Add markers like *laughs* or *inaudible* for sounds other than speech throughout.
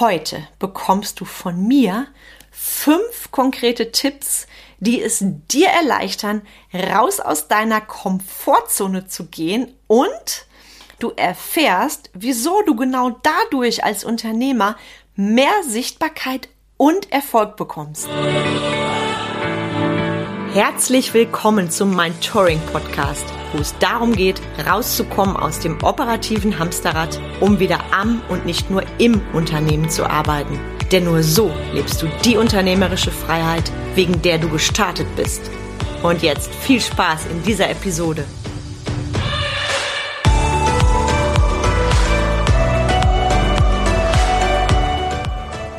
Heute bekommst du von mir fünf konkrete Tipps, die es dir erleichtern, raus aus deiner Komfortzone zu gehen und du erfährst, wieso du genau dadurch als Unternehmer mehr Sichtbarkeit und Erfolg bekommst. Herzlich willkommen zum Mentoring Podcast, wo es darum geht, rauszukommen aus dem operativen Hamsterrad, um wieder am und nicht nur im Unternehmen zu arbeiten. Denn nur so lebst du die unternehmerische Freiheit, wegen der du gestartet bist. Und jetzt viel Spaß in dieser Episode.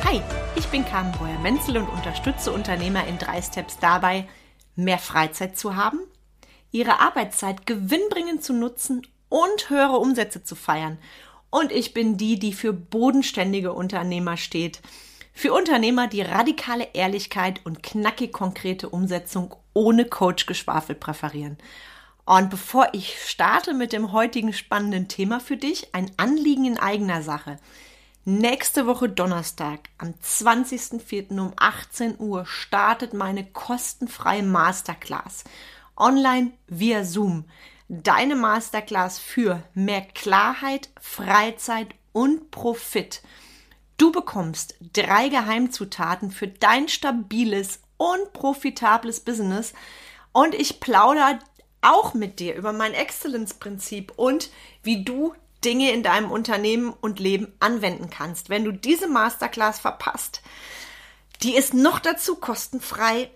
Hi, ich bin Carmen Breuer-Menzel und unterstütze Unternehmer in drei Steps dabei, mehr Freizeit zu haben, ihre Arbeitszeit gewinnbringend zu nutzen und höhere Umsätze zu feiern. Und ich bin die, die für bodenständige Unternehmer steht. Für Unternehmer, die radikale Ehrlichkeit und knackig konkrete Umsetzung ohne Coach-Geschwafel präferieren. Und bevor ich starte mit dem heutigen spannenden Thema für dich, ein Anliegen in eigener Sache. Nächste Woche Donnerstag am 20.04. um 18 Uhr startet meine kostenfreie Masterclass online via Zoom. Deine Masterclass für mehr Klarheit, Freizeit und Profit. Du bekommst drei Geheimzutaten für dein stabiles und profitables Business und ich plaudere auch mit dir über mein Excellence-Prinzip und wie du Dinge in deinem Unternehmen und Leben anwenden kannst. Wenn du diese Masterclass verpasst, die ist noch dazu kostenfrei,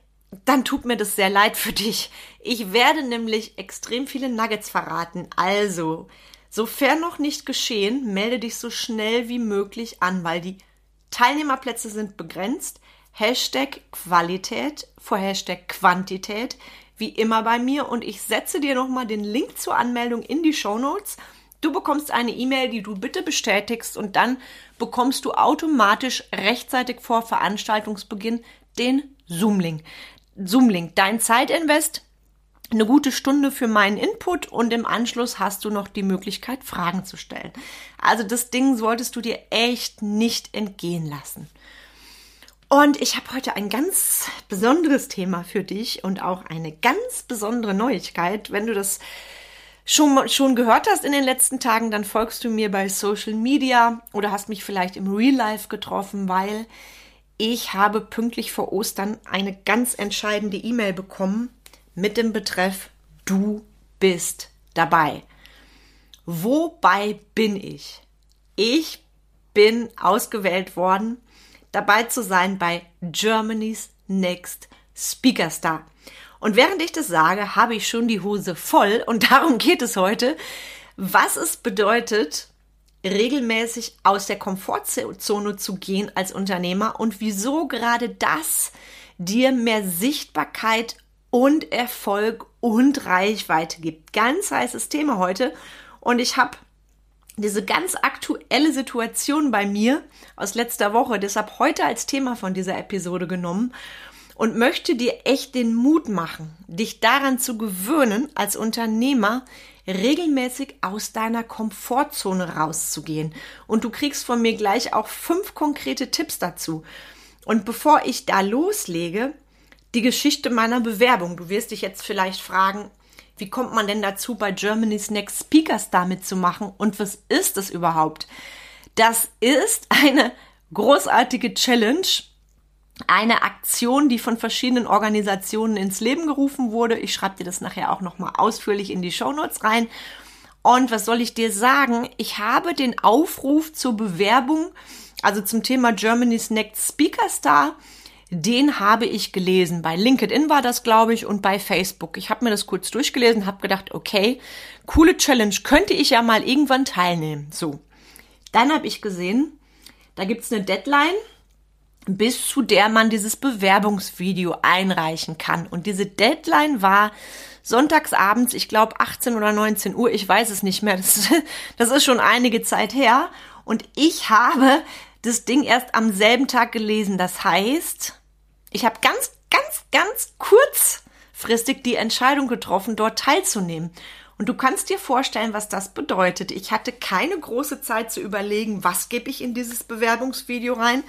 dann tut mir das sehr leid für dich. Ich werde nämlich extrem viele Nuggets verraten. Also, sofern noch nicht geschehen, melde dich so schnell wie möglich an, weil die Teilnehmerplätze sind begrenzt. Hashtag Qualität vor Hashtag Quantität, wie immer bei mir. Und ich setze dir nochmal den Link zur Anmeldung in die Show Notes. Du bekommst eine E-Mail, die du bitte bestätigst und dann bekommst du automatisch rechtzeitig vor Veranstaltungsbeginn den Zoom-Link. Zoom-Link, dein Zeitinvest, eine gute Stunde für meinen Input und im Anschluss hast du noch die Möglichkeit, Fragen zu stellen. Also das Ding solltest du dir echt nicht entgehen lassen. Und ich habe heute ein ganz besonderes Thema für dich und auch eine ganz besondere Neuigkeit. Wenn du das schon, schon gehört hast in den letzten Tagen, dann folgst du mir bei Social Media oder hast mich vielleicht im Real Life getroffen, weil ich habe pünktlich vor Ostern eine ganz entscheidende E-Mail bekommen mit dem Betreff Du bist dabei. Wobei bin ich? Ich bin ausgewählt worden, dabei zu sein bei Germany's Next Speaker Star. Und während ich das sage, habe ich schon die Hose voll. Und darum geht es heute, was es bedeutet, regelmäßig aus der Komfortzone zu gehen als Unternehmer und wieso gerade das dir mehr Sichtbarkeit und Erfolg und Reichweite gibt. Ganz heißes Thema heute. Und ich habe diese ganz aktuelle Situation bei mir aus letzter Woche deshalb heute als Thema von dieser Episode genommen und möchte dir echt den Mut machen, dich daran zu gewöhnen, als Unternehmer regelmäßig aus deiner Komfortzone rauszugehen. Und du kriegst von mir gleich auch fünf konkrete Tipps dazu. Und bevor ich da loslege, die Geschichte meiner Bewerbung. Du wirst dich jetzt vielleicht fragen, wie kommt man denn dazu, bei Germany's Next Speakers damit zu machen? Und was ist es überhaupt? Das ist eine großartige Challenge, eine Aktion, die von verschiedenen Organisationen ins Leben gerufen wurde. Ich schreibe dir das nachher auch nochmal ausführlich in die Show Notes rein. Und was soll ich dir sagen? Ich habe den Aufruf zur Bewerbung, also zum Thema Germany's Next Speaker Star, den habe ich gelesen. Bei LinkedIn war das, glaube ich, und bei Facebook. Ich habe mir das kurz durchgelesen, habe gedacht, okay, coole Challenge, könnte ich ja mal irgendwann teilnehmen. So, dann habe ich gesehen, da gibt's eine Deadline bis zu der man dieses Bewerbungsvideo einreichen kann. Und diese Deadline war sonntagsabends, ich glaube 18 oder 19 Uhr, ich weiß es nicht mehr, *laughs* das, das ist schon einige Zeit her. Und ich habe das Ding erst am selben Tag gelesen. Das heißt, ich habe ganz, ganz, ganz kurzfristig die Entscheidung getroffen, dort teilzunehmen. Und du kannst dir vorstellen, was das bedeutet. Ich hatte keine große Zeit zu überlegen, was gebe ich in dieses Bewerbungsvideo rein.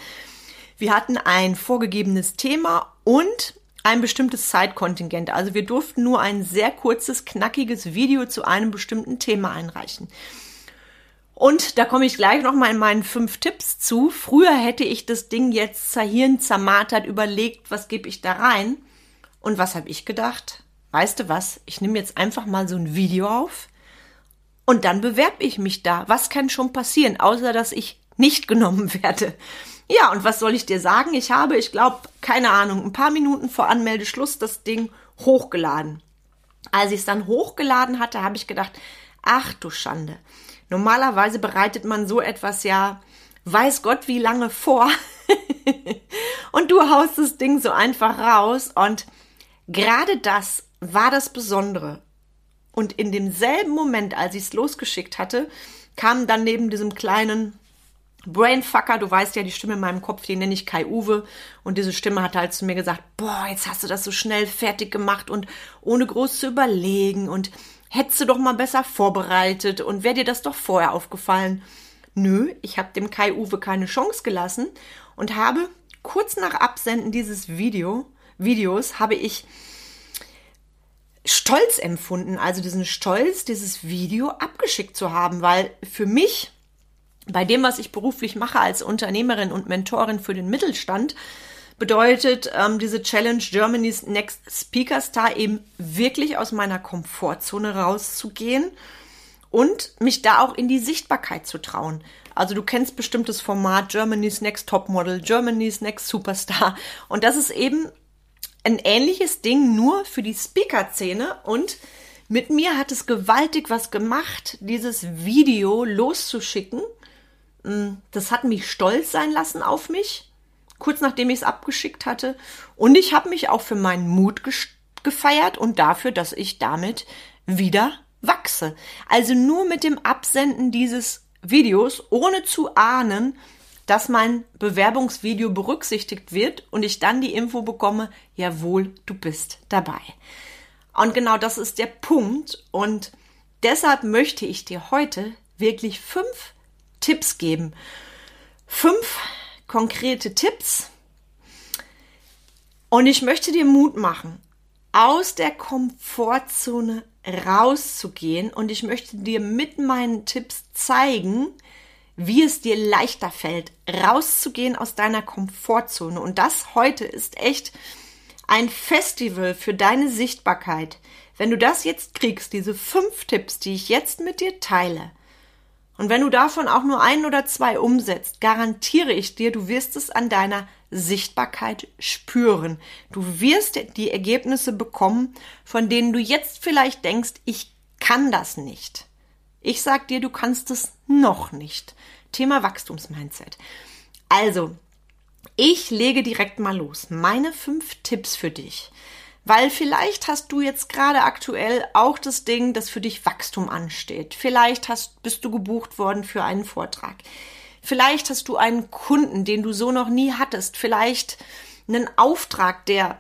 Wir hatten ein vorgegebenes Thema und ein bestimmtes Zeitkontingent. Also wir durften nur ein sehr kurzes, knackiges Video zu einem bestimmten Thema einreichen. Und da komme ich gleich nochmal in meinen fünf Tipps zu. Früher hätte ich das Ding jetzt zerhirn, zermartert, überlegt, was gebe ich da rein. Und was habe ich gedacht? Weißt du was? Ich nehme jetzt einfach mal so ein Video auf und dann bewerbe ich mich da. Was kann schon passieren, außer dass ich nicht *laughs* genommen werde? Ja, und was soll ich dir sagen? Ich habe, ich glaube, keine Ahnung, ein paar Minuten vor Anmeldeschluss das Ding hochgeladen. Als ich es dann hochgeladen hatte, habe ich gedacht, ach du Schande. Normalerweise bereitet man so etwas ja, weiß Gott wie lange vor. *laughs* und du haust das Ding so einfach raus. Und gerade das war das Besondere. Und in demselben Moment, als ich es losgeschickt hatte, kam dann neben diesem kleinen Brainfucker, du weißt ja, die Stimme in meinem Kopf, die nenne ich Kai Uwe. Und diese Stimme hat halt zu mir gesagt, boah, jetzt hast du das so schnell fertig gemacht und ohne groß zu überlegen und hättest du doch mal besser vorbereitet und wäre dir das doch vorher aufgefallen. Nö, ich habe dem Kai Uwe keine Chance gelassen und habe kurz nach Absenden dieses Video, Videos habe ich Stolz empfunden, also diesen Stolz, dieses Video abgeschickt zu haben, weil für mich bei dem, was ich beruflich mache als Unternehmerin und Mentorin für den Mittelstand, bedeutet ähm, diese Challenge Germany's Next Speaker Star eben wirklich aus meiner Komfortzone rauszugehen und mich da auch in die Sichtbarkeit zu trauen. Also du kennst bestimmtes Format Germany's Next Topmodel, Germany's Next Superstar. Und das ist eben ein ähnliches Ding nur für die Speaker-Szene. Und mit mir hat es gewaltig was gemacht, dieses Video loszuschicken das hat mich stolz sein lassen auf mich, kurz nachdem ich es abgeschickt hatte. Und ich habe mich auch für meinen Mut gefeiert und dafür, dass ich damit wieder wachse. Also nur mit dem Absenden dieses Videos, ohne zu ahnen, dass mein Bewerbungsvideo berücksichtigt wird und ich dann die Info bekomme, jawohl, du bist dabei. Und genau das ist der Punkt und deshalb möchte ich dir heute wirklich fünf Tipps geben. Fünf konkrete Tipps. Und ich möchte dir Mut machen, aus der Komfortzone rauszugehen. Und ich möchte dir mit meinen Tipps zeigen, wie es dir leichter fällt, rauszugehen aus deiner Komfortzone. Und das heute ist echt ein Festival für deine Sichtbarkeit. Wenn du das jetzt kriegst, diese fünf Tipps, die ich jetzt mit dir teile, und wenn du davon auch nur ein oder zwei umsetzt, garantiere ich dir, du wirst es an deiner Sichtbarkeit spüren. Du wirst die Ergebnisse bekommen, von denen du jetzt vielleicht denkst, ich kann das nicht. Ich sag dir, du kannst es noch nicht. Thema Wachstumsmindset. Also, ich lege direkt mal los. Meine fünf Tipps für dich. Weil vielleicht hast du jetzt gerade aktuell auch das Ding, dass für dich Wachstum ansteht. Vielleicht hast, bist du gebucht worden für einen Vortrag. Vielleicht hast du einen Kunden, den du so noch nie hattest. Vielleicht einen Auftrag, der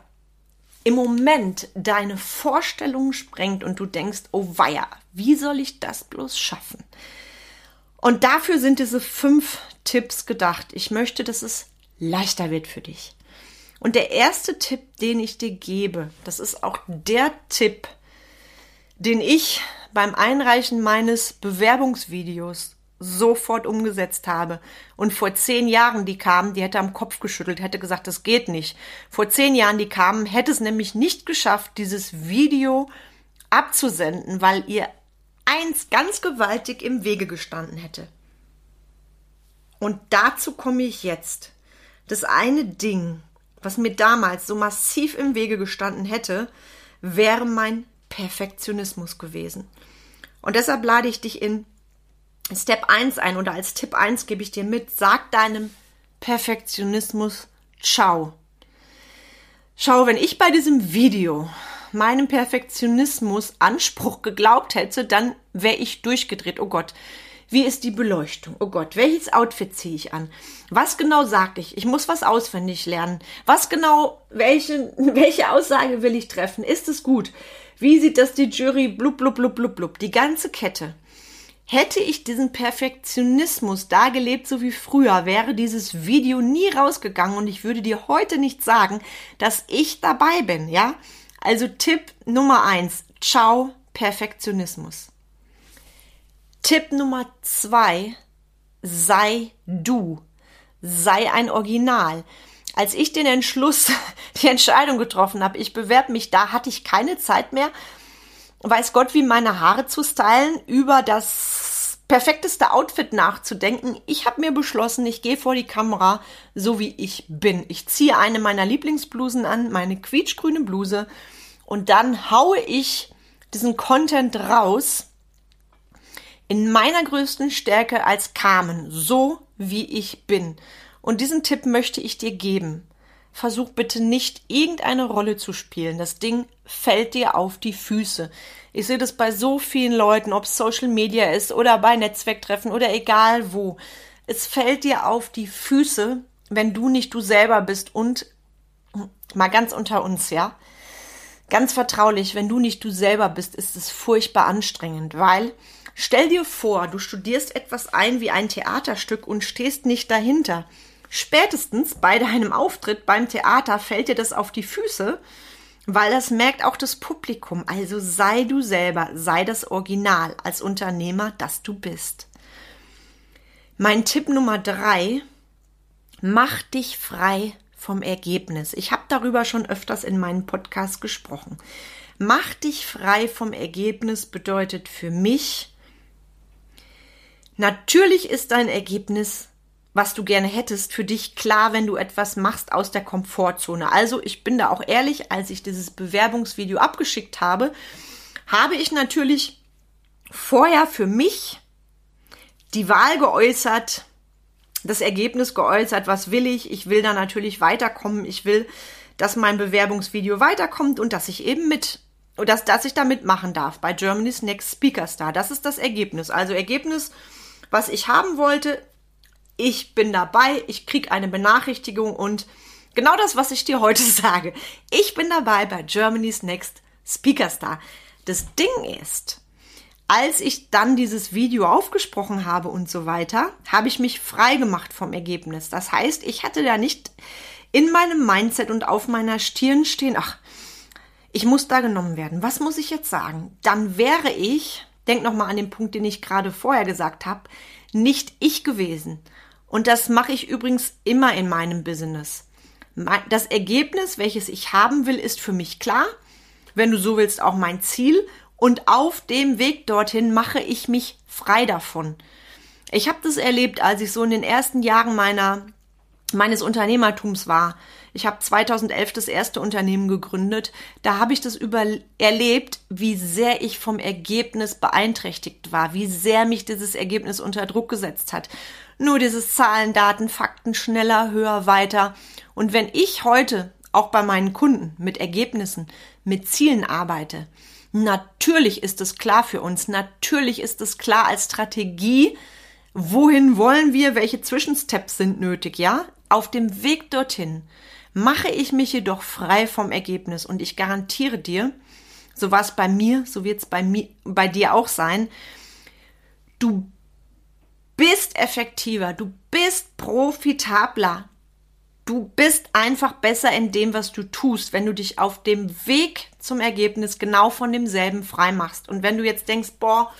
im Moment deine Vorstellungen sprengt und du denkst, oh weia, wie soll ich das bloß schaffen? Und dafür sind diese fünf Tipps gedacht. Ich möchte, dass es leichter wird für dich. Und der erste Tipp, den ich dir gebe, das ist auch der Tipp, den ich beim Einreichen meines Bewerbungsvideos sofort umgesetzt habe. Und vor zehn Jahren, die kamen, die hätte am Kopf geschüttelt, hätte gesagt, das geht nicht. Vor zehn Jahren, die kamen, hätte es nämlich nicht geschafft, dieses Video abzusenden, weil ihr eins ganz gewaltig im Wege gestanden hätte. Und dazu komme ich jetzt. Das eine Ding, was mir damals so massiv im Wege gestanden hätte, wäre mein Perfektionismus gewesen. Und deshalb lade ich dich in Step 1 ein oder als Tipp 1 gebe ich dir mit, sag deinem Perfektionismus Ciao. Schau, wenn ich bei diesem Video meinem Perfektionismus Anspruch geglaubt hätte, dann wäre ich durchgedreht. Oh Gott, Wie ist die Beleuchtung? Oh Gott, welches Outfit ziehe ich an? Was genau sag ich? Ich muss was auswendig lernen. Was genau, welche, *laughs* welche Aussage will ich treffen? Ist es gut? Wie sieht das die Jury? Blub, blub, blub, blub, blub. Die ganze Kette. Hätte ich diesen Perfektionismus da gelebt, so wie früher, wäre dieses Video nie rausgegangen und ich würde dir heute nicht sagen, dass ich dabei bin, ja? Also Tipp Nummer eins. Ciao, Perfektionismus. Tipp Nummer zwei. Sei du. Sei ein Original. Als ich den Entschluss, *laughs* die Entscheidung getroffen habe, ich bewerbe mich, da hatte ich keine Zeit mehr, weiß Gott, wie meine Haare zu stylen, über das perfekteste Outfit nachzudenken. Ich habe mir beschlossen, ich gehe vor die Kamera, so wie ich bin. Ich ziehe eine meiner Lieblingsblusen an, meine quietschgrüne Bluse, und dann haue ich diesen Content raus in meiner größten Stärke als Carmen, so wie ich bin. Und diesen Tipp möchte ich dir geben versuch bitte nicht irgendeine Rolle zu spielen. Das Ding fällt dir auf die Füße. Ich sehe das bei so vielen Leuten, ob es Social Media ist oder bei Netzwerktreffen oder egal wo. Es fällt dir auf die Füße, wenn du nicht du selber bist und mal ganz unter uns, ja. Ganz vertraulich, wenn du nicht du selber bist, ist es furchtbar anstrengend, weil stell dir vor, du studierst etwas ein wie ein Theaterstück und stehst nicht dahinter. Spätestens bei deinem Auftritt beim Theater fällt dir das auf die Füße, weil das merkt auch das Publikum. Also sei du selber, sei das Original als Unternehmer, das du bist. Mein Tipp Nummer drei, mach dich frei vom Ergebnis. Ich habe darüber schon öfters in meinen Podcasts gesprochen. Mach dich frei vom Ergebnis bedeutet für mich, natürlich ist dein Ergebnis was du gerne hättest, für dich klar, wenn du etwas machst aus der Komfortzone. Also ich bin da auch ehrlich, als ich dieses Bewerbungsvideo abgeschickt habe, habe ich natürlich vorher für mich die Wahl geäußert, das Ergebnis geäußert, was will ich? Ich will da natürlich weiterkommen. Ich will, dass mein Bewerbungsvideo weiterkommt und dass ich eben mit dass, dass ich da mitmachen darf bei Germany's Next Speaker Star. Das ist das Ergebnis. Also Ergebnis, was ich haben wollte, ich bin dabei, ich krieg eine Benachrichtigung und genau das, was ich dir heute *laughs* sage. Ich bin dabei bei Germany's Next Speaker Star. Das Ding ist, als ich dann dieses Video aufgesprochen habe und so weiter, habe ich mich frei gemacht vom Ergebnis. Das heißt, ich hatte da nicht in meinem Mindset und auf meiner Stirn stehen, ach, ich muss da genommen werden. Was muss ich jetzt sagen? Dann wäre ich, denk noch mal an den Punkt, den ich gerade vorher gesagt habe, nicht ich gewesen, und das mache ich übrigens immer in meinem Business. Das Ergebnis, welches ich haben will, ist für mich klar. Wenn du so willst, auch mein Ziel. Und auf dem Weg dorthin mache ich mich frei davon. Ich habe das erlebt, als ich so in den ersten Jahren meiner, meines Unternehmertums war. Ich habe 2011 das erste Unternehmen gegründet. Da habe ich das über erlebt, wie sehr ich vom Ergebnis beeinträchtigt war, wie sehr mich dieses Ergebnis unter Druck gesetzt hat. Nur dieses Zahlen, Daten, Fakten, schneller, höher, weiter. Und wenn ich heute auch bei meinen Kunden mit Ergebnissen, mit Zielen arbeite, natürlich ist es klar für uns, natürlich ist es klar als Strategie, wohin wollen wir, welche Zwischensteps sind nötig, ja? Auf dem Weg dorthin mache ich mich jedoch frei vom Ergebnis und ich garantiere dir, so war es bei mir, so wird es bei bei dir auch sein, du bist effektiver, du bist profitabler. Du bist einfach besser in dem, was du tust, wenn du dich auf dem Weg zum Ergebnis genau von demselben frei machst. Und wenn du jetzt denkst, boah,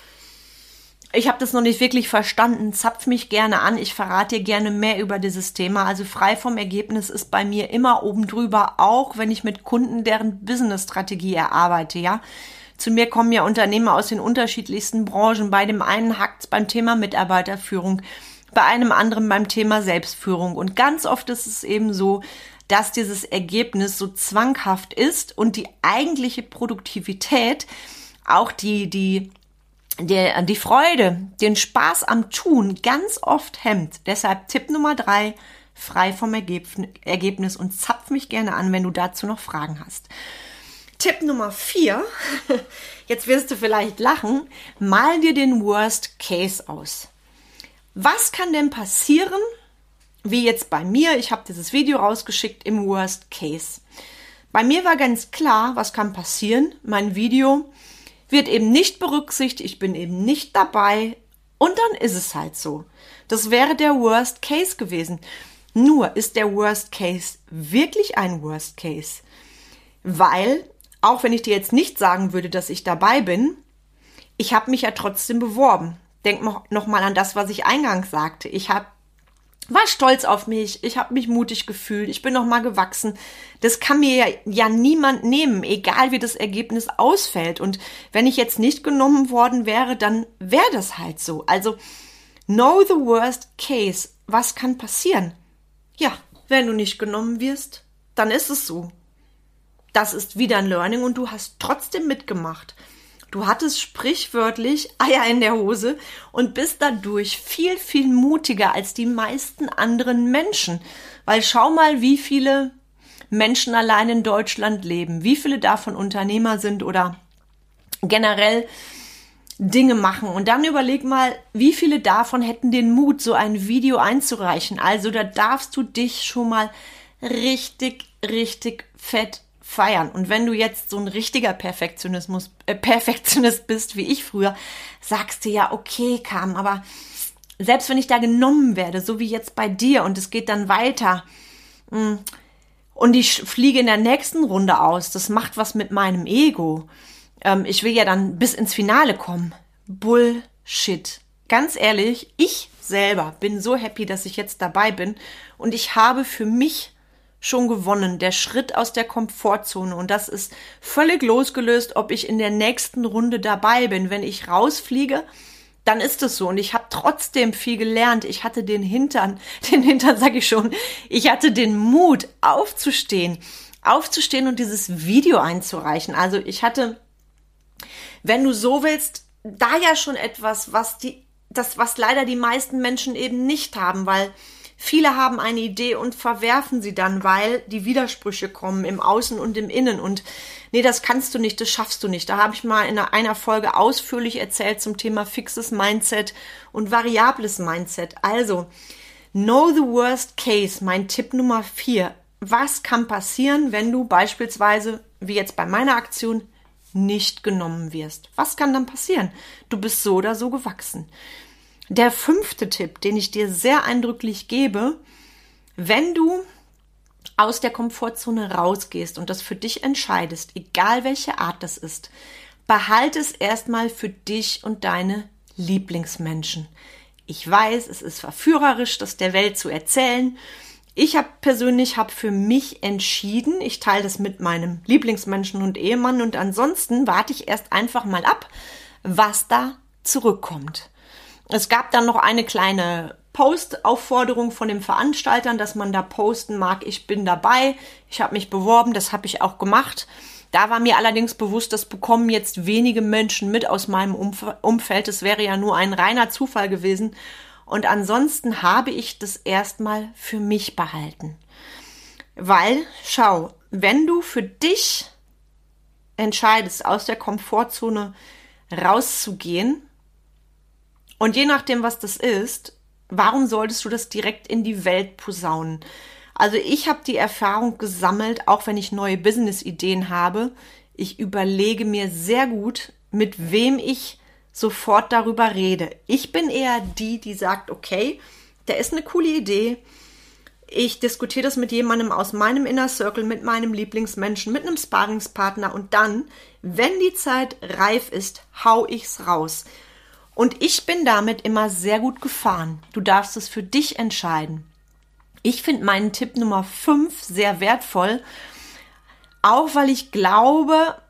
ich habe das noch nicht wirklich verstanden, zapf mich gerne an. Ich verrate dir gerne mehr über dieses Thema. Also frei vom Ergebnis ist bei mir immer oben drüber, auch wenn ich mit Kunden deren Business-Strategie erarbeite, ja. Zu mir kommen ja Unternehmer aus den unterschiedlichsten Branchen. Bei dem einen hackt's beim Thema Mitarbeiterführung, bei einem anderen beim Thema Selbstführung. Und ganz oft ist es eben so, dass dieses Ergebnis so zwanghaft ist und die eigentliche Produktivität, auch die, die, der, die Freude, den Spaß am Tun ganz oft hemmt. Deshalb Tipp Nummer drei, frei vom Ergebnis und zapf mich gerne an, wenn du dazu noch Fragen hast. Tipp Nummer vier. *laughs* Jetzt wirst du vielleicht lachen. Mal dir den Worst Case aus. Was kann denn passieren, wie jetzt bei mir? Ich habe dieses Video rausgeschickt im Worst Case. Bei mir war ganz klar, was kann passieren. Mein Video wird eben nicht berücksichtigt, ich bin eben nicht dabei und dann ist es halt so. Das wäre der Worst Case gewesen. Nur ist der Worst Case wirklich ein Worst Case. Weil, auch wenn ich dir jetzt nicht sagen würde, dass ich dabei bin, ich habe mich ja trotzdem beworben. Denk noch mal an das, was ich eingangs sagte. Ich habe war stolz auf mich, ich habe mich mutig gefühlt, ich bin noch mal gewachsen. Das kann mir ja, ja niemand nehmen, egal wie das Ergebnis ausfällt. Und wenn ich jetzt nicht genommen worden wäre, dann wäre das halt so. Also know the worst case. Was kann passieren? Ja, wenn du nicht genommen wirst, dann ist es so. Das ist wieder ein Learning und du hast trotzdem mitgemacht. Du hattest sprichwörtlich Eier in der Hose und bist dadurch viel, viel mutiger als die meisten anderen Menschen. Weil schau mal, wie viele Menschen allein in Deutschland leben, wie viele davon Unternehmer sind oder generell Dinge machen. Und dann überleg mal, wie viele davon hätten den Mut, so ein Video einzureichen. Also da darfst du dich schon mal richtig, richtig fett feiern. Und wenn du jetzt so ein richtiger Perfektionismus, äh, Perfektionist bist, wie ich früher, sagst du ja, okay, kam, aber selbst wenn ich da genommen werde, so wie jetzt bei dir, und es geht dann weiter, hm, und ich fliege in der nächsten Runde aus, das macht was mit meinem Ego ähm, ich will ja dann bis ins Finale kommen. Bullshit. Ganz ehrlich, ich selber bin so happy, dass ich jetzt dabei bin und ich habe für mich schon gewonnen. Der Schritt aus der Komfortzone und das ist völlig losgelöst, ob ich in der nächsten Runde dabei bin. Wenn ich rausfliege, dann ist es so. Und ich habe trotzdem viel gelernt. Ich hatte den Hintern, *laughs* den Hintern sage ich schon, ich hatte den Mut aufzustehen, aufzustehen und dieses Video einzureichen. Also ich hatte wenn du so willst, da ja schon etwas, was die, das, was leider die meisten Menschen eben nicht haben, weil viele haben eine Idee und verwerfen sie dann, weil die Widersprüche kommen im Außen und im Innen und nee, das kannst du nicht, das schaffst du nicht. Da habe ich mal in einer Folge ausführlich erzählt zum Thema fixes Mindset und variables Mindset. Also, know the worst case, mein Tipp Nummer vier. Was kann passieren, wenn du beispielsweise, wie jetzt bei meiner Aktion, nicht genommen wirst. Was kann dann passieren? Du bist so oder so gewachsen. Der fünfte Tipp, den ich dir sehr eindrücklich gebe, wenn du aus der Komfortzone rausgehst und das für dich entscheidest, egal welche Art das ist, behalte es erstmal für dich und deine Lieblingsmenschen. Ich weiß, es ist verführerisch, das der Welt zu erzählen, ich habe persönlich habe für mich entschieden, ich teile das mit meinem Lieblingsmenschen und Ehemann und ansonsten warte ich erst einfach mal ab, was da zurückkommt. Es gab dann noch eine kleine Post-Aufforderung von den Veranstaltern, dass man da posten mag, ich bin dabei, ich habe mich beworben, das habe ich auch gemacht. Da war mir allerdings bewusst, das bekommen jetzt wenige Menschen mit aus meinem Umf Umfeld. Es wäre ja nur ein reiner Zufall gewesen. Und ansonsten habe ich das erstmal für mich behalten. Weil, schau, wenn du für dich entscheidest, aus der Komfortzone rauszugehen, und je nachdem, was das ist, warum solltest du das direkt in die Welt posaunen? Also ich habe die Erfahrung gesammelt, auch wenn ich neue Business-Ideen habe, ich überlege mir sehr gut, mit wem ich sofort darüber rede. Ich bin eher die, die sagt, okay, der ist eine coole Idee. Ich diskutiere das mit jemandem aus meinem Inner Circle, mit meinem Lieblingsmenschen, mit einem Sparingspartner und dann, wenn die Zeit reif ist, hau ich's raus. Und ich bin damit immer sehr gut gefahren. Du darfst es für dich entscheiden. Ich finde meinen Tipp Nummer 5 sehr wertvoll, auch weil ich glaube,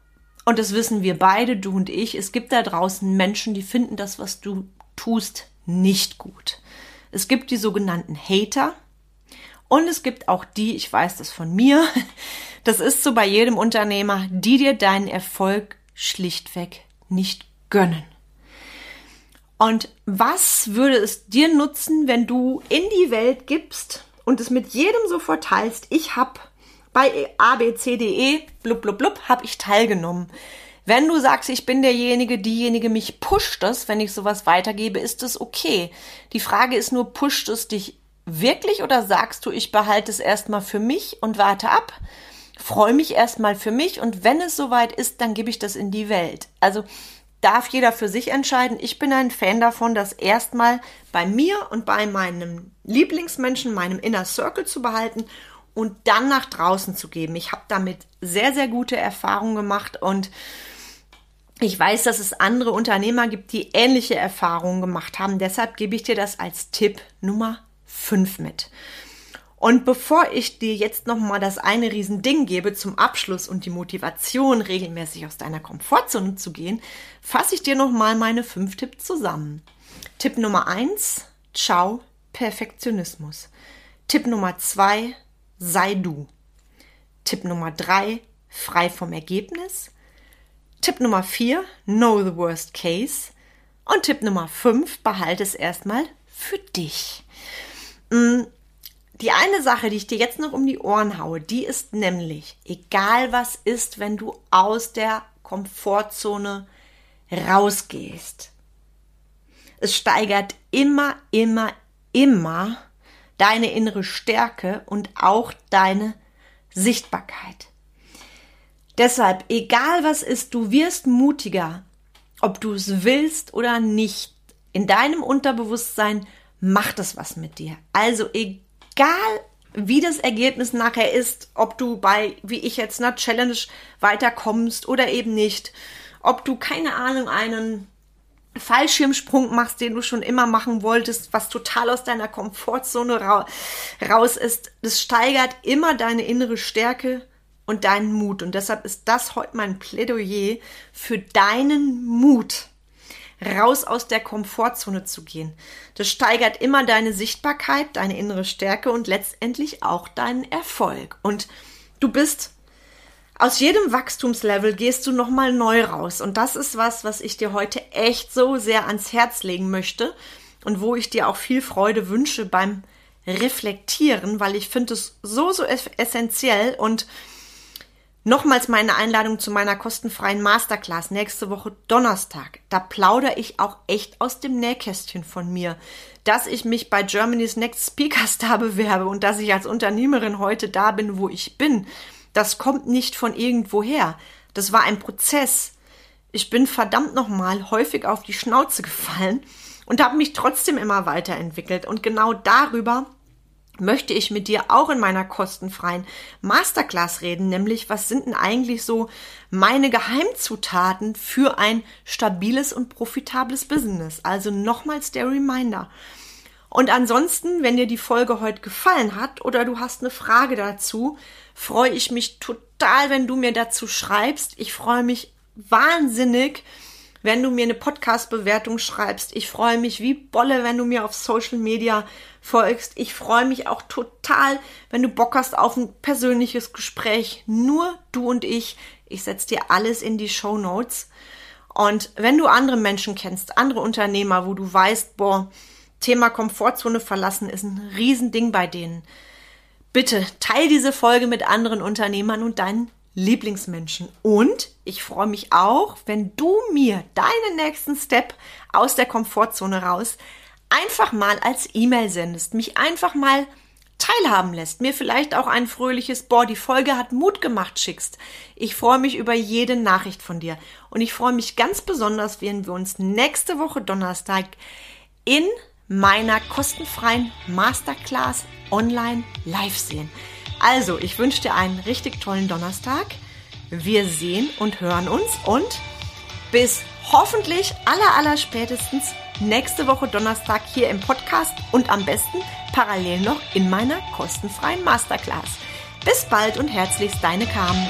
und das wissen wir beide, du und ich. Es gibt da draußen Menschen, die finden das, was du tust, nicht gut. Es gibt die sogenannten Hater. Und es gibt auch die, ich weiß das von mir, *laughs* das ist so bei jedem Unternehmer, die dir deinen Erfolg schlichtweg nicht gönnen. Und was würde es dir nutzen, wenn du in die Welt gibst und es mit jedem sofort teilst, ich habe bei abcde, blub, blub, blub, habe ich teilgenommen. Wenn du sagst, ich bin derjenige, diejenige, mich pusht es, wenn ich sowas weitergebe, ist es okay. Die Frage ist nur, pusht es dich wirklich oder sagst du, ich behalte es erstmal für mich und warte ab? Freue mich erstmal für mich und wenn es soweit ist, dann gebe ich das in die Welt. Also darf jeder für sich entscheiden. Ich bin ein Fan davon, das erstmal bei mir und bei meinem Lieblingsmenschen, meinem Inner Circle zu behalten und dann nach draußen zu geben. Ich habe damit sehr, sehr gute Erfahrungen gemacht und ich weiß, dass es andere Unternehmer gibt, die ähnliche Erfahrungen gemacht haben. Deshalb gebe ich dir das als Tipp Nummer 5 mit. Und bevor ich dir jetzt nochmal das eine Riesending gebe zum Abschluss und die Motivation, regelmäßig aus deiner Komfortzone zu gehen, fasse ich dir nochmal meine fünf Tipps zusammen. Tipp Nummer 1, ciao, Perfektionismus. Tipp Nummer 2, sei du. Tipp Nummer 3, frei vom Ergebnis. Tipp Nummer 4, know the worst case. Und Tipp Nummer 5, behalte es erstmal für dich. Mm, die eine Sache, die ich dir jetzt noch um die Ohren haue, die ist nämlich, egal was ist, wenn du aus der Komfortzone rausgehst. Es steigert immer, immer, immer deine innere Stärke und auch deine Sichtbarkeit. Deshalb, egal was ist, du wirst mutiger, ob du es willst oder nicht. In deinem Unterbewusstsein macht es was mit dir. Also egal, wie das Ergebnis nachher ist, ob du bei, wie ich jetzt, einer Challenge weiterkommst oder eben nicht, ob du, keine Ahnung, einen Fallschirmsprung machst, den du schon immer machen wolltest, was total aus deiner Komfortzone raus ist, das steigert immer deine innere Stärke und deinen Mut. Und deshalb ist das heute mein Plädoyer für deinen Mut, raus aus der Komfortzone zu gehen. Das steigert immer deine Sichtbarkeit, deine innere Stärke und letztendlich auch deinen Erfolg. Und du bist aus jedem Wachstumslevel gehst du nochmal neu raus. Und das ist was, was ich dir heute echt so sehr ans Herz legen möchte und wo ich dir auch viel Freude wünsche beim Reflektieren, weil ich finde es so, so essentiell und Nochmals meine Einladung zu meiner kostenfreien Masterclass nächste Woche Donnerstag. Da plaudere ich auch echt aus dem Nähkästchen von mir, dass ich mich bei Germany's Next Speaker Star bewerbe und dass ich als Unternehmerin heute da bin, wo ich bin. Das kommt nicht von irgendwoher. Das war ein Prozess. Ich bin verdammt nochmal häufig auf die Schnauze gefallen und habe mich trotzdem immer weiterentwickelt. Und genau darüber möchte ich mit dir auch in meiner kostenfreien Masterclass reden, nämlich was sind denn eigentlich so meine Geheimzutaten für ein stabiles und profitables Business? Also nochmals der Reminder. Und ansonsten, wenn dir die Folge heute gefallen hat oder du hast eine Frage dazu, freue ich mich total, wenn du mir dazu schreibst. Ich freue mich wahnsinnig, wenn du mir eine Podcast-Bewertung schreibst. Ich freue mich wie Bolle, wenn du mir auf Social Media folgst. Ich freue mich auch total, wenn du Bock hast auf ein persönliches Gespräch. Nur du und ich. Ich setze dir alles in die Show Notes. Und wenn du andere Menschen kennst, andere Unternehmer, wo du weißt, boah, Thema Komfortzone verlassen ist ein Riesending bei denen. Bitte teil diese Folge mit anderen Unternehmern und deinen Lieblingsmenschen. Und ich freue mich auch, wenn du mir deinen nächsten Step aus der Komfortzone raus einfach mal als E-Mail sendest, mich einfach mal teilhaben lässt, mir vielleicht auch ein fröhliches Boah, die Folge hat Mut gemacht schickst. Ich freue mich über jede Nachricht von dir und ich freue mich ganz besonders, wenn wir uns nächste Woche Donnerstag in meiner kostenfreien Masterclass online live sehen. Also, ich wünsche dir einen richtig tollen Donnerstag. Wir sehen und hören uns und bis hoffentlich aller, aller spätestens nächste Woche Donnerstag hier im Podcast und am besten parallel noch in meiner kostenfreien Masterclass. Bis bald und herzlichst deine Carmen.